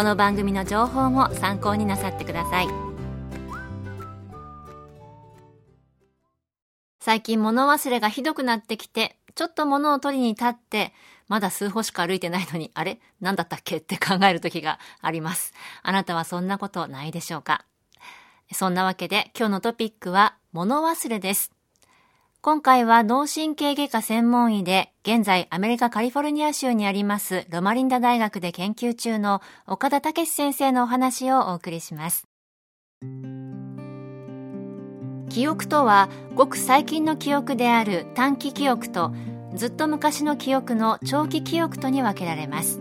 この番組の情報も参考になさってください。最近物忘れがひどくなってきてちょっと物を取りに立ってまだ数歩しか歩いてないのにあれ？何だったっけ？って考える時があります。あなたはそんなことないでしょうか？そんなわけで今日のトピックは物忘れです。今回は脳神経外科専門医で、現在アメリカカリフォルニア州にありますロマリンダ大学で研究中の岡田武先生のお話をお送りします。記憶とは、ごく最近の記憶である短期記憶と、ずっと昔の記憶の長期記憶とに分けられます。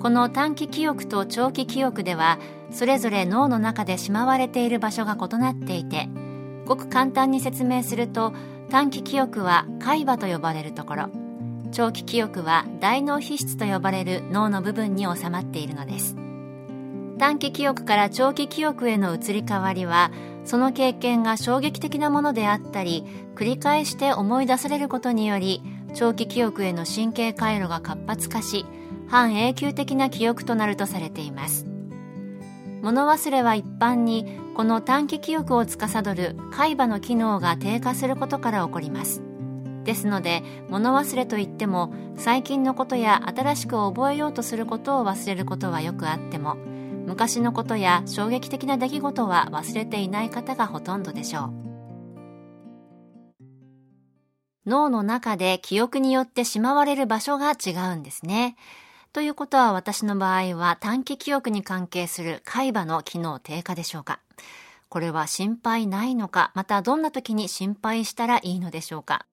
この短期記憶と長期記憶では、それぞれ脳の中でしまわれている場所が異なっていて、ごく簡単に説明すると、短期記憶は海馬と呼ばれるところ。長期記憶は大脳皮質と呼ばれる脳の部分に収まっているのです。短期記憶から長期記憶への移り変わりはその経験が衝撃的なものであったり繰り返して思い出されることにより長期記憶への神経回路が活発化し半永久的な記憶となるとされています。物忘れは一般にこの短期記憶を司る海馬の機能が低下することから起こります。ですので物忘れといっても最近のことや新しく覚えようとすることを忘れることはよくあっても昔のことや衝撃的な出来事は忘れていない方がほとんどでしょう。脳の中で記憶によってしまわれる場所が違うんですね。ということは私の場合は短期記憶に関係する海馬の機能低下でしょうか？これは心配ないのか？またどんな時に心配したらいいのでしょうか？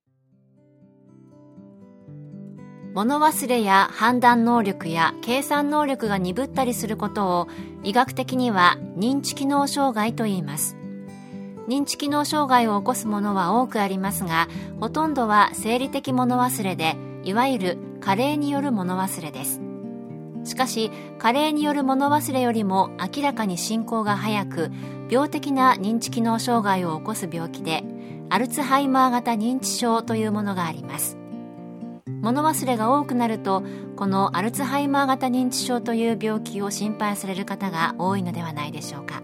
物忘れや判断能力や計算能力が鈍ったりすることを医学的には認知機能障害と言います。認知機能障害を起こすものは多くありますがほとんどは生理的物忘れでいわゆる加齢による物忘れです。しかし加齢による物忘れよりも明らかに進行が早く病的な認知機能障害を起こす病気でアルツハイマー型認知症というものがあります。物忘れが多くなるとこのアルツハイマー型認知症という病気を心配される方が多いのではないでしょうか。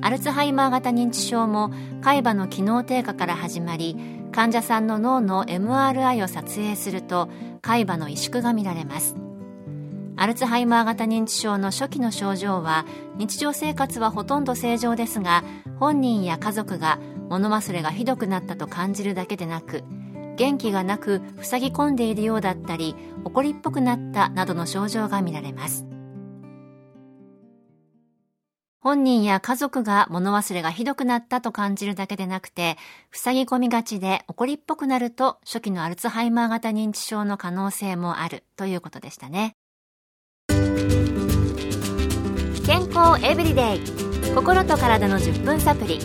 アルツハイマー型認知症も海馬の機能低下から始まり患者さんの脳の MRI を撮影すると海馬の萎縮が見られます。アルツハイマー型認知症の初期の症状は日常生活はほとんど正常ですが本人や家族が物忘れがひどくなったと感じるだけでなく元気がなく塞ぎ込んでいるようだったり怒りっぽくなったなどの症状が見られます。本人や家族が物忘れがひどくなったと感じるだけでなくて塞ぎ込みがちで怒りっぽくなると初期のアルツハイマー型認知症の可能性もあるということでしたね。健康エブリデイ。心と体の10分サプリ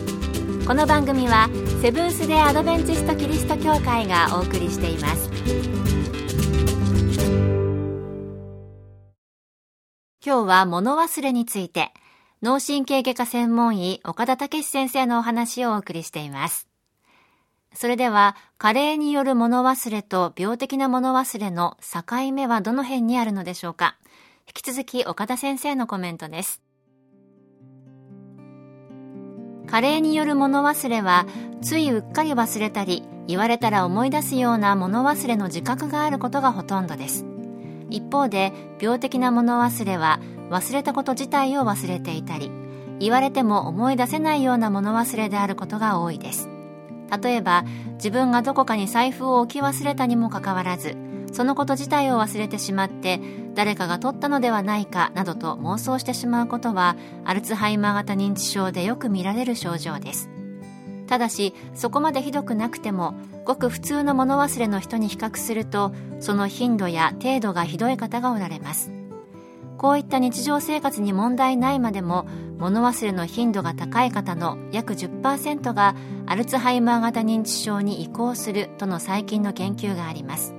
この番組はセブンス・デ・アドベンチスト・キリスト教会がお送りしています。今日は物忘れについて脳神経外科専門医岡田武史先生のお話をお送りしています。それでは、加齢による物忘れと病的な物忘れの境目はどの辺にあるのでしょうか？引き続き岡田先生のコメントです。加齢による物忘れは、ついうっかり忘れたり、言われたら思い出すような物忘れの自覚があることがほとんどです。一方で、病的な物忘れは、忘れたこと自体を忘れていたり、言われても思い出せないような物忘れであることが多いです例えば自分がどこかに財布を置き忘れたにもかかわらずそのこと自体を忘れてしまって誰かが取ったのではないかなどと妄想してしまうことはアルツハイマー型認知症でよく見られる症状です。ただしそこまでひどくなくてもごく普通の物忘れの人に比較するとその頻度や程度がひどい方がおられます。こういった日常生活に問題ないまでも物忘れの頻度が高い方の約10%がアルツハイマー型認知症に移行するとの最近の研究があります。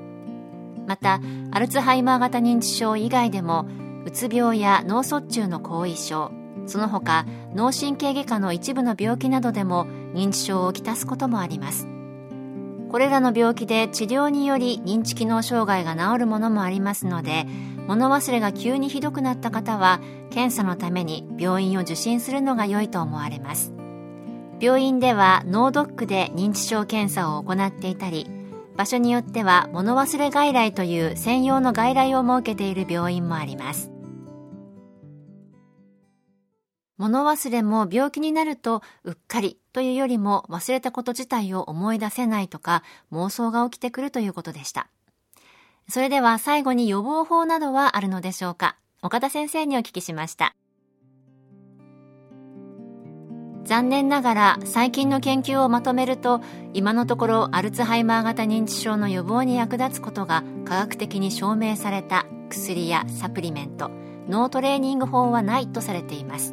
またアルツハイマー型認知症以外でもうつ病や脳卒中の後遺症その他脳神経外科の一部の病気などでも認知症をきたすこともあります。これらの病気で治療により認知機能障害が治るものもありますので物忘れが急にひどくなった方は検査のために病院を受診するのが良いと思われます。病院では脳ドックで認知症検査を行っていたり場所によっては物忘れ外来という専用の外来を設けている病院もあります物忘れも病気になるとうっかりというよりも忘れたこと自体を思い出せないとか妄想が起きてくるということでした。それでは最後に予防法などはあるのでしょうか？岡田先生にお聞きしました。残念ながら最近の研究をまとめると今のところアルツハイマー型認知症の予防に役立つことが科学的に証明された薬やサプリメント脳トレーニング法はないとされています。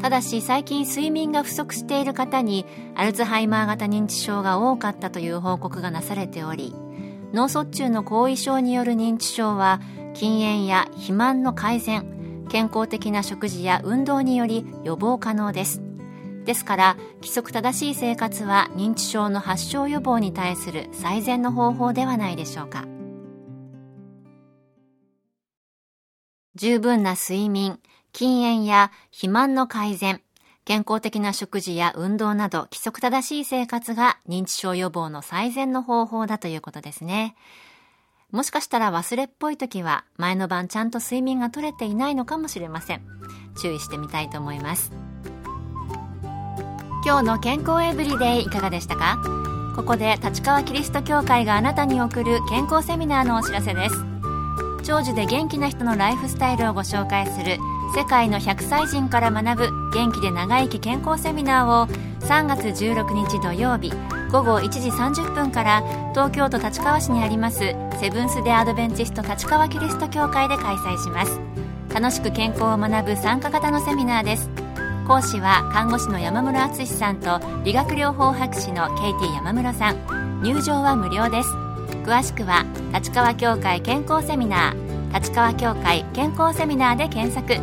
ただし最近睡眠が不足している方にアルツハイマー型認知症が多かったという報告がなされており脳卒中の後遺症による認知症は禁煙や肥満の改善健康的な食事や運動により予防可能です。ですから規則正しい生活は認知症の発症予防に対する最善の方法ではないでしょうか十分な睡眠禁煙や肥満の改善、健康的な食事や運動など規則正しい生活が認知症予防の最善の方法だということですね。もしかしたら忘れっぽい時は前の晩ちゃんと睡眠が取れていないのかもしれません。注意してみたいと思います。今日の健康エブリデイいかがでしたか？ここで立川キリスト教会があなたに送る健康セミナーのお知らせです。長寿で元気な人のライフスタイルをご紹介する世界の100歳人から学ぶ元気で長生き健康セミナーを3月16日土曜日午後1時30分から東京都立川市にありますセブンス・デ・アドベンチスト立川キリスト教会で開催します。楽しく健康を学ぶ参加型のセミナーです。講師は看護師の山室敦さんと理学療法博士のケイティ山室さん。入場は無料です。詳しくは立川協会健康セミナー立川協会健康セミナーで検索。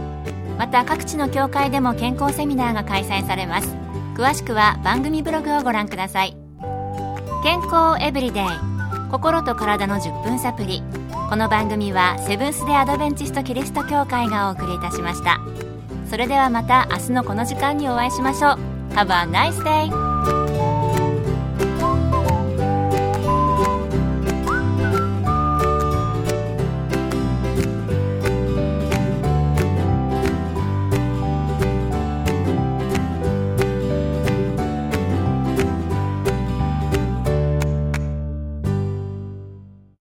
また各地の協会でも健康セミナーが開催されます。詳しくは番組ブログをご覧ください。健康エブリデイ。心と体の10分サプリこの番組はセブンス・デ・アドベンチスト・キリスト教会がお送りいたしました。それではまた明日のこの時間にお会いしましょう Have a nice day!